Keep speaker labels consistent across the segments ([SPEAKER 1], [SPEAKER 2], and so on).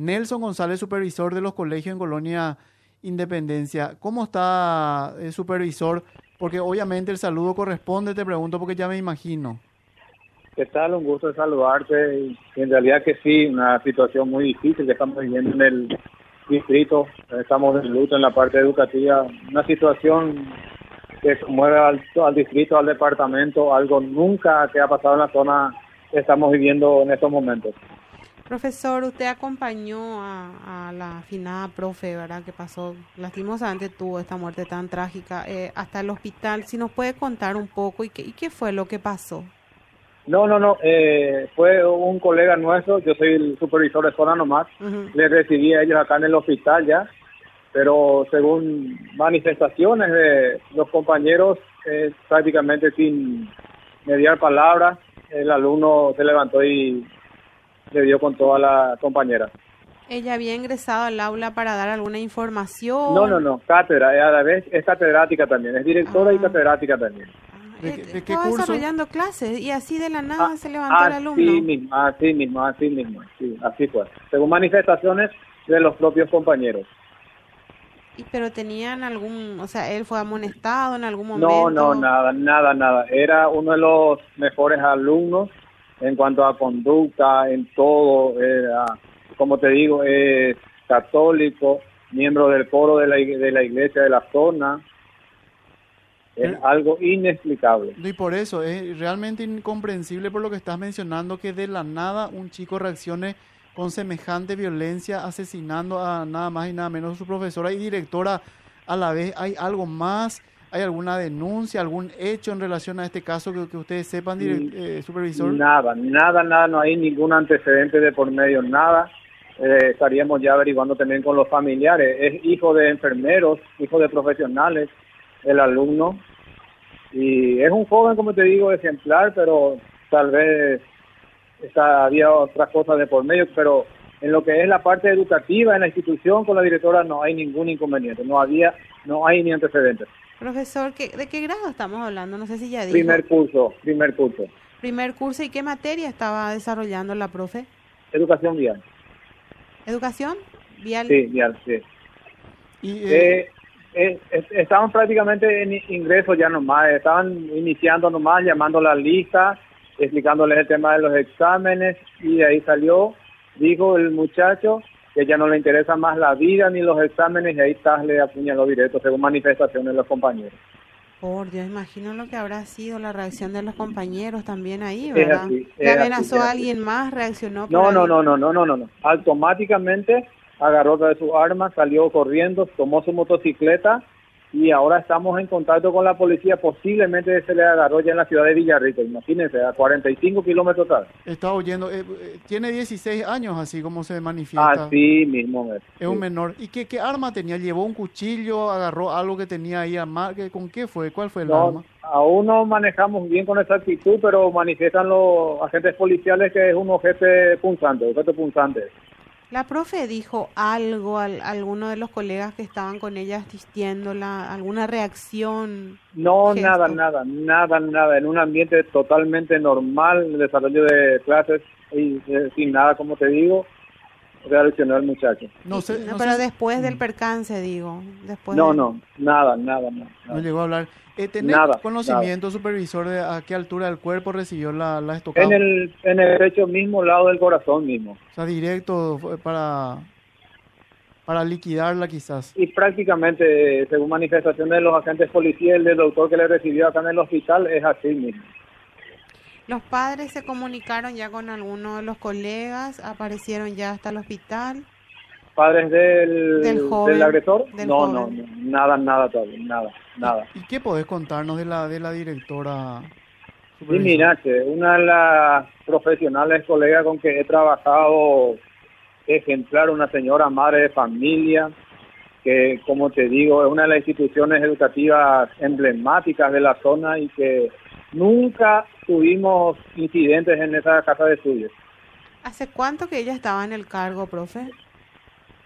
[SPEAKER 1] Nelson González, supervisor de los colegios en Colonia Independencia. ¿Cómo está, el supervisor? Porque obviamente el saludo corresponde, te pregunto, porque ya me imagino.
[SPEAKER 2] ¿Qué tal? Un gusto saludarte. En realidad que sí, una situación muy difícil que estamos viviendo en el distrito. Estamos en luto en la parte educativa. Una situación que mueve al, al distrito, al departamento, algo nunca que ha pasado en la zona que estamos viviendo en estos momentos.
[SPEAKER 3] Profesor, usted acompañó a, la finada profe, ¿verdad? Que pasó, lastimosamente tuvo esta muerte tan trágica eh, hasta el hospital. Si nos puede contar un poco y qué, y qué fue lo que pasó.
[SPEAKER 2] No, no, no. Eh, fue un colega nuestro. Yo soy el supervisor de zona nomás. Le recibí a ellos acá en el hospital ya. Pero según manifestaciones de los compañeros, eh, prácticamente sin mediar palabras, el alumno se levantó y le dio con toda la compañera.
[SPEAKER 3] ¿Ella había ingresado al aula para dar alguna información?
[SPEAKER 2] No, no, no, cátedra, a la vez es catedrática también, es directora y ah. catedrática también.
[SPEAKER 3] Ah, ¿De, de qué curso? desarrollando clases y así de la nada ah, se levantó el alumno. Así
[SPEAKER 2] mismo, así mismo, así mismo, sí, así fue. Según manifestaciones de los propios compañeros.
[SPEAKER 3] ¿Y pero tenían algún, o sea, él fue amonestado en algún momento?
[SPEAKER 2] No, no, nada, nada, nada. Era uno de los mejores alumnos en cuanto a conducta, en todo, como te digo, es católico, miembro del coro de la, de la iglesia de la zona. Es algo inexplicable.
[SPEAKER 1] Y por eso es realmente incomprensible por lo que estás mencionando que de la nada un chico reaccione con semejante violencia asesinando a nada más y nada menos a su profesora y directora a la vez. ¿Hay algo más? ¿Hay alguna denuncia, algún hecho en relación a este caso que, ustedes sepan, mm, eh, supervisor?
[SPEAKER 2] Nada, nada, nada, no hay ningún antecedente de por medio, nada. Eh, estaríamos ya averiguando también con los familiares. Es hijo de enfermeros, hijo de profesionales, el alumno. Y es un joven, como te digo, ejemplar, pero tal vez está, había otras cosas de por medio, pero en lo que es la parte educativa en la institución con la directora no hay ningún inconveniente, no había, no hay ni antecedentes.
[SPEAKER 3] Profesor, ¿de qué grado estamos hablando? No sé si ya dijo.
[SPEAKER 2] Primer curso, primer curso.
[SPEAKER 3] Primer curso, ¿y qué materia estaba desarrollando la profe?
[SPEAKER 2] Educación vial.
[SPEAKER 3] ¿Educación vial?
[SPEAKER 2] Sí, vial, sí. Y, eh, eh, estaban prácticamente en ingreso ya nomás, estaban iniciando nomás, llamando la lista, explicándoles el tema de los exámenes y de ahí salió, dijo el muchacho, que ya no le interesa más la vida ni los exámenes y ahí está, le apuñaló directo según manifestaciones de los compañeros.
[SPEAKER 3] Por Dios, imagino lo que habrá sido la reacción de los compañeros también ahí, ¿verdad? ¿Le amenazó a alguien más? ¿Reaccionó?
[SPEAKER 2] no, no, no, no, no, no, no, no. Automáticamente agarró otra de sus armas, salió corriendo, tomó su motocicleta y ahora estamos en contacto con la policía, posiblemente se le agarró ya en la ciudad de Villarrica, imagínense, a 45 kilómetros tal.
[SPEAKER 1] Está oyendo, eh, eh, tiene 16 años así como se manifiesta.
[SPEAKER 2] Así mismo.
[SPEAKER 1] Es, un menor. ¿Y qué, qué arma tenía? ¿Llevó un cuchillo? ¿Agarró algo que tenía ahí a mar? ¿Con qué fue? ¿Cuál fue el arma?
[SPEAKER 2] Aún no manejamos bien con esa actitud, pero manifiestan los agentes policiales que es un objeto punzante, objeto punzante.
[SPEAKER 3] La profe dijo algo a, alguno de los colegas que estaban con ella asistiéndola, alguna reacción.
[SPEAKER 2] No, nada, nada, nada, nada. En un ambiente totalmente normal, el desarrollo de clases y eh, sin nada, como te digo, reaccionó el muchacho.
[SPEAKER 3] No sé, pero después del percance, digo. Después
[SPEAKER 2] no, no, nada, nada, nada.
[SPEAKER 1] No llegó a hablar. Eh, ¿Tenés conocimiento, supervisor, de a qué altura del cuerpo recibió la, la estocada?
[SPEAKER 2] En el, en el derecho mismo, lado del corazón mismo.
[SPEAKER 1] O sea, directo para, para liquidarla quizás.
[SPEAKER 2] Y prácticamente, según manifestaciones de los agentes policiales, del doctor que le recibió acá en el hospital, es así mismo.
[SPEAKER 3] ¿Los padres se comunicaron ya con alguno de los colegas? ¿Aparecieron ya hasta el hospital?
[SPEAKER 2] padres del, del, agresor? no, no, nada, nada todavía, nada, nada.
[SPEAKER 1] ¿Y qué podés contarnos de la de la directora?
[SPEAKER 2] Sí, mira, que una de las profesionales colegas con que he trabajado ejemplar, una señora madre de familia, que como te digo, es una de las instituciones educativas emblemáticas de la zona y que nunca tuvimos incidentes en esa casa de estudios.
[SPEAKER 3] ¿Hace cuánto que ella estaba en el cargo, profe?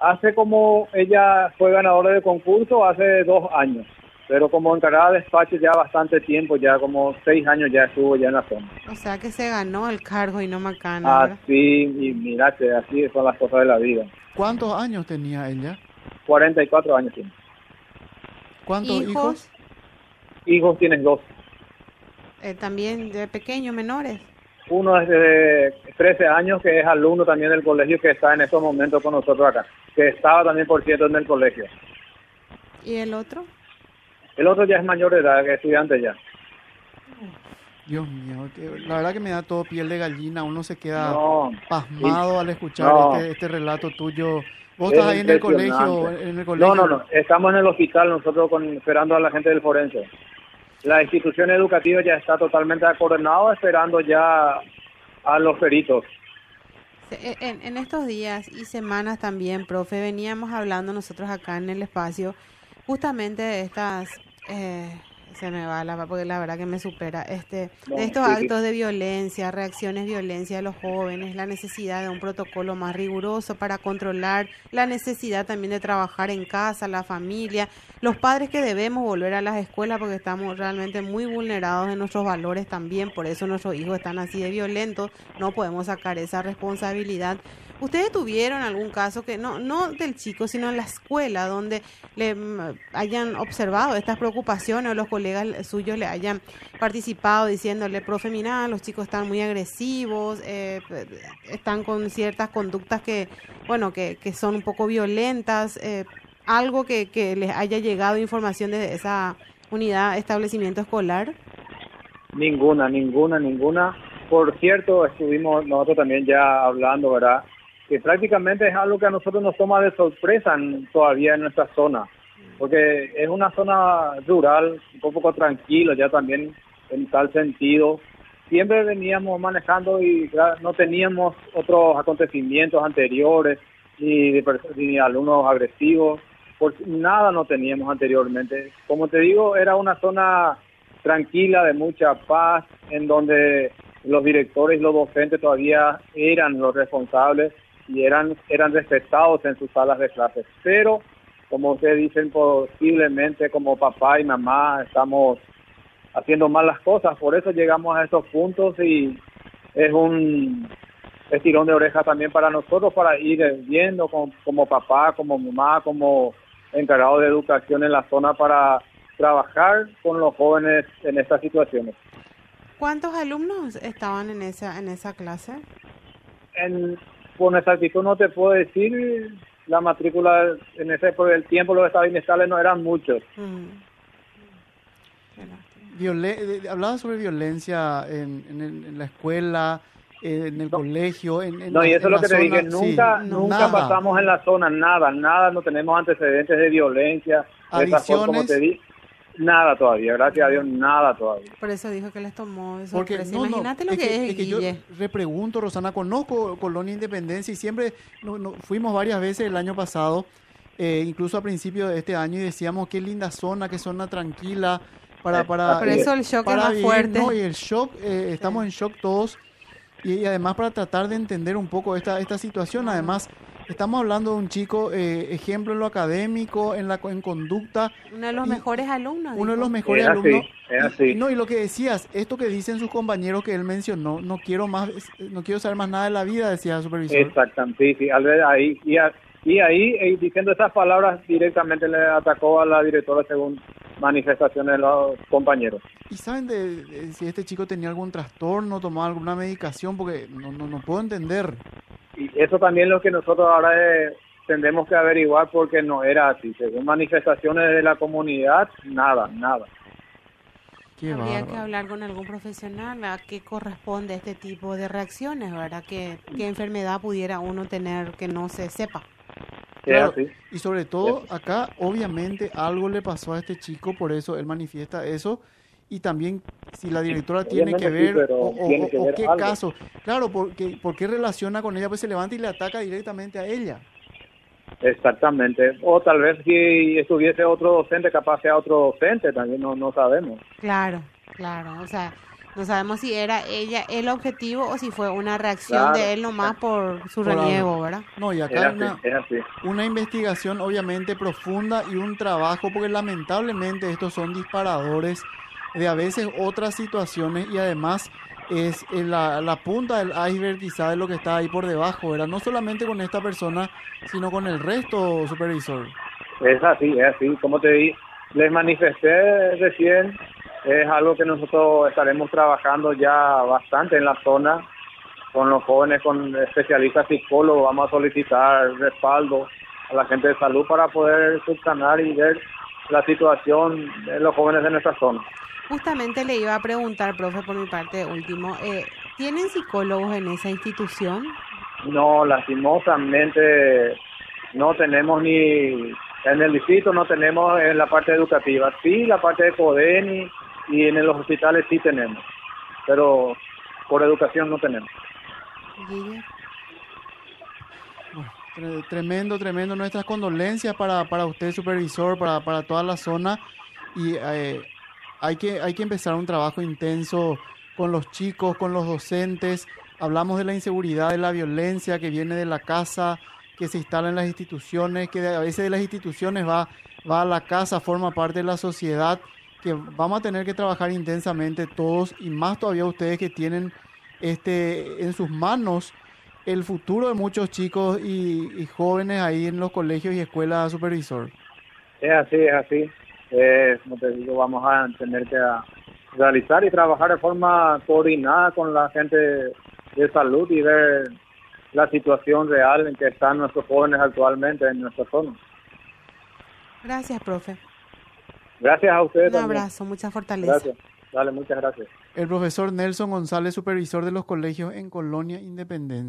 [SPEAKER 2] hace como ella fue ganadora de concurso hace dos años. pero como encargada de despacho ya bastante tiempo, ya como seis años ya estuvo ya en la zona.
[SPEAKER 3] O sea que se ganó el cargo y no Macana.
[SPEAKER 2] Ah,
[SPEAKER 3] ¿verdad?
[SPEAKER 2] Así, y mirate, así son las cosas de la vida.
[SPEAKER 1] ¿Cuántos años tenía ella?
[SPEAKER 2] 44 años tiene.
[SPEAKER 1] ¿Cuántos hijos?
[SPEAKER 3] hijos,
[SPEAKER 2] Hijos tienes dos.
[SPEAKER 3] Eh, también de pequeños, menores.
[SPEAKER 2] Uno es de 13 años que es alumno también del colegio que está en estos momentos con nosotros acá. Que estaba también, por cierto, en el colegio.
[SPEAKER 3] ¿Y el otro?
[SPEAKER 2] El otro ya es mayor de edad, que estudiante ya.
[SPEAKER 1] Dios mío, que- la verdad que me da todo piel de gallina, uno se queda
[SPEAKER 2] No,
[SPEAKER 1] pasmado al escuchar
[SPEAKER 2] No.
[SPEAKER 1] este, este relato tuyo. Vos
[SPEAKER 2] Es
[SPEAKER 1] estás ahí en el colegio, en el colegio.
[SPEAKER 2] No, no, no. Estamos en el hospital nosotros con, esperando a la gente del forense. La institución educativa ya está totalmente acordonada esperando ya a los peritos.
[SPEAKER 3] E, En, en estos días y semanas también, profe, veníamos hablando nosotros acá en el espacio justamente de estas, eh, se me va la porque la verdad que me supera, este,
[SPEAKER 2] No,
[SPEAKER 3] de estos
[SPEAKER 2] sí, sí.
[SPEAKER 3] actos de violencia, reacciones violencia de los jóvenes, la necesidad de un protocolo más riguroso para controlar, la necesidad también de trabajar en casa, la familia, los padres que debemos volver a las escuelas porque estamos realmente muy vulnerados en nuestros valores también, por eso nuestros hijos están así de violentos, no podemos sacar esa responsabilidad. ¿Ustedes tuvieron algún caso que no no del chico, sino en la escuela donde le mm, hayan observado estas preocupaciones o los colegas suyos le hayan participado diciéndole, profe, mira, los chicos están muy agresivos, eh, están con ciertas conductas que, bueno, que, que son un poco violentas, eh, algo que, que les haya llegado información de esa unidad, establecimiento escolar?
[SPEAKER 2] Ninguna, ninguna, ninguna. Por cierto, estuvimos nosotros también ya hablando, ¿verdad? Que prácticamente es algo que a nosotros nos toma de sorpresa todavía en nuestra zona. Porque es una zona rural, un poco tranquilo ya también en tal sentido. Siempre veníamos manejando y no teníamos otros acontecimientos anteriores, ni, de ni alumnos agresivos, por, nada no teníamos anteriormente. Como te digo, era una zona tranquila, de mucha paz, en donde los directores y los docentes todavía eran los responsables y eran, eran respetados en sus salas de clases. Pero, como ustedes dicen, posiblemente como papá y mamá estamos haciendo mal las cosas, por eso llegamos a esos puntos y es un estirón de oreja también para nosotros para ir viendo como, como papá, como mamá, como encargado de educación en la zona para trabajar con los jóvenes en estas situaciones.
[SPEAKER 3] ¿Cuántos alumnos estaban en esa en esa clase?
[SPEAKER 2] En, con exactitud no te puedo decir la matrícula en ese por el tiempo los estados inestables no eran muchos.
[SPEAKER 3] Mm.
[SPEAKER 1] Viole- eh, hablaba sobre violencia en, en la escuela, eh, en el colegio. En, en
[SPEAKER 2] No, y eso es lo que te dije,
[SPEAKER 1] sí,
[SPEAKER 2] nunca, nunca
[SPEAKER 1] nada.
[SPEAKER 2] pasamos en la zona, nada, nada, no tenemos antecedentes de violencia, de esa forma, como te di, nada todavía, gracias a Dios, nada todavía.
[SPEAKER 3] Por eso dijo que les tomó de
[SPEAKER 1] Porque no, no,
[SPEAKER 3] Imagínate lo que, es,
[SPEAKER 1] es que yo repregunto, Rosana, conozco Colonia Independencia y siempre no- no- fuimos varias veces el año pasado, eh, incluso a principio de este año, y decíamos qué linda zona, qué zona tranquila para... para
[SPEAKER 3] Por eso el shock es
[SPEAKER 1] para
[SPEAKER 3] más
[SPEAKER 1] vivir,
[SPEAKER 3] fuerte.
[SPEAKER 1] ¿no? Y el shock, eh, estamos en shock todos. Y, y además para tratar de entender un poco esta, esta situación, además estamos hablando de un chico, eh, ejemplo en lo académico, en la co- en conducta,
[SPEAKER 3] Uno de los
[SPEAKER 1] y-
[SPEAKER 3] mejores alumnos.
[SPEAKER 1] uno de los mejores
[SPEAKER 2] Es así,
[SPEAKER 1] alumnos.
[SPEAKER 2] es
[SPEAKER 1] Y-
[SPEAKER 2] así.
[SPEAKER 1] Y, no, y lo que decías, esto que dicen sus compañeros que él mencionó, no quiero más, no quiero saber más nada de la vida, decía el supervisor.
[SPEAKER 2] Exactamente, sí, sí, al ver ahí, y, a- y ahí, eh, diciendo esas palabras, directamente le atacó a la directora según manifestaciones de los compañeros.
[SPEAKER 1] ¿Y saben de, de si este chico tenía algún trastorno, tomaba alguna medicación? Porque no, no, no puedo entender.
[SPEAKER 2] Eso también es lo que nosotros ahora eh, tendremos que averiguar porque no era así. Según manifestaciones de la comunidad, nada, nada.
[SPEAKER 1] Qué
[SPEAKER 3] Habría que hablar con algún profesional a qué corresponde este tipo de reacciones, ¿verdad? ¿Qué, qué enfermedad pudiera uno tener que no se sepa?
[SPEAKER 1] Claro. Y sobre todo acá, obviamente, algo le pasó a este chico, por eso él manifiesta eso. Y también si la directora tiene que
[SPEAKER 2] sí,
[SPEAKER 1] ver
[SPEAKER 2] pero
[SPEAKER 1] o, o-
[SPEAKER 2] tiene que
[SPEAKER 1] o
[SPEAKER 2] ver
[SPEAKER 1] qué
[SPEAKER 2] algo.
[SPEAKER 1] caso. Claro, porque, ¿por qué relaciona con ella? Pues se levanta y le ataca directamente a ella.
[SPEAKER 2] Exactamente. O tal vez si estuviese otro docente, capaz sea otro docente, también no, no sabemos.
[SPEAKER 3] Claro, claro. O sea, No sabemos si era ella el objetivo o si fue una reacción de él nomás por su reniego, ¿verdad?
[SPEAKER 1] No, y acá hay una, una investigación obviamente profunda y un trabajo, porque lamentablemente estos son disparadores de a veces otras situaciones y además es la, la punta del iceberg quizá de lo que está ahí por debajo, ¿verdad? No solamente con esta persona, sino con el resto, supervisor.
[SPEAKER 2] Es así, es así. Como te di, les manifesté recién, es algo que nosotros estaremos trabajando ya bastante en la zona con los jóvenes, con especialistas psicólogos, vamos a solicitar respaldo a la gente de salud para poder subsanar y ver la situación de los jóvenes de nuestra zona.
[SPEAKER 3] Justamente le iba a preguntar, profe, por mi parte último, eh, ¿tienen psicólogos en esa institución?
[SPEAKER 2] No, lastimosamente no tenemos ni en el distrito, no tenemos en la parte educativa. Sí, la parte de CODENI y en los hospitales sí tenemos, pero por educación no tenemos.
[SPEAKER 1] Tremendo, tremendo. Nuestras condolencias para, para usted, supervisor, para, para toda la zona. Y eh, hay, que, hay que empezar un trabajo intenso con los chicos, con los docentes. Hablamos de la inseguridad, de la violencia que viene de la casa, que se instala en las instituciones, que a veces de las instituciones va, va a la casa, forma parte de la sociedad, que vamos a tener que trabajar intensamente todos y más todavía ustedes que tienen este en sus manos el futuro de muchos chicos y, jóvenes ahí en los colegios y escuelas supervisor.
[SPEAKER 2] Es así, es así. Eh, como te digo, vamos a tener que realizar y trabajar de forma coordinada con la gente de salud y ver la situación real en que están nuestros jóvenes actualmente en nuestra zona.
[SPEAKER 3] Gracias, profe.
[SPEAKER 2] Gracias a ustedes.
[SPEAKER 3] Un abrazo, mucha fortaleza.
[SPEAKER 2] Gracias. Dale, muchas gracias.
[SPEAKER 1] El profesor Nelson González, supervisor de los colegios en Colonia Independencia.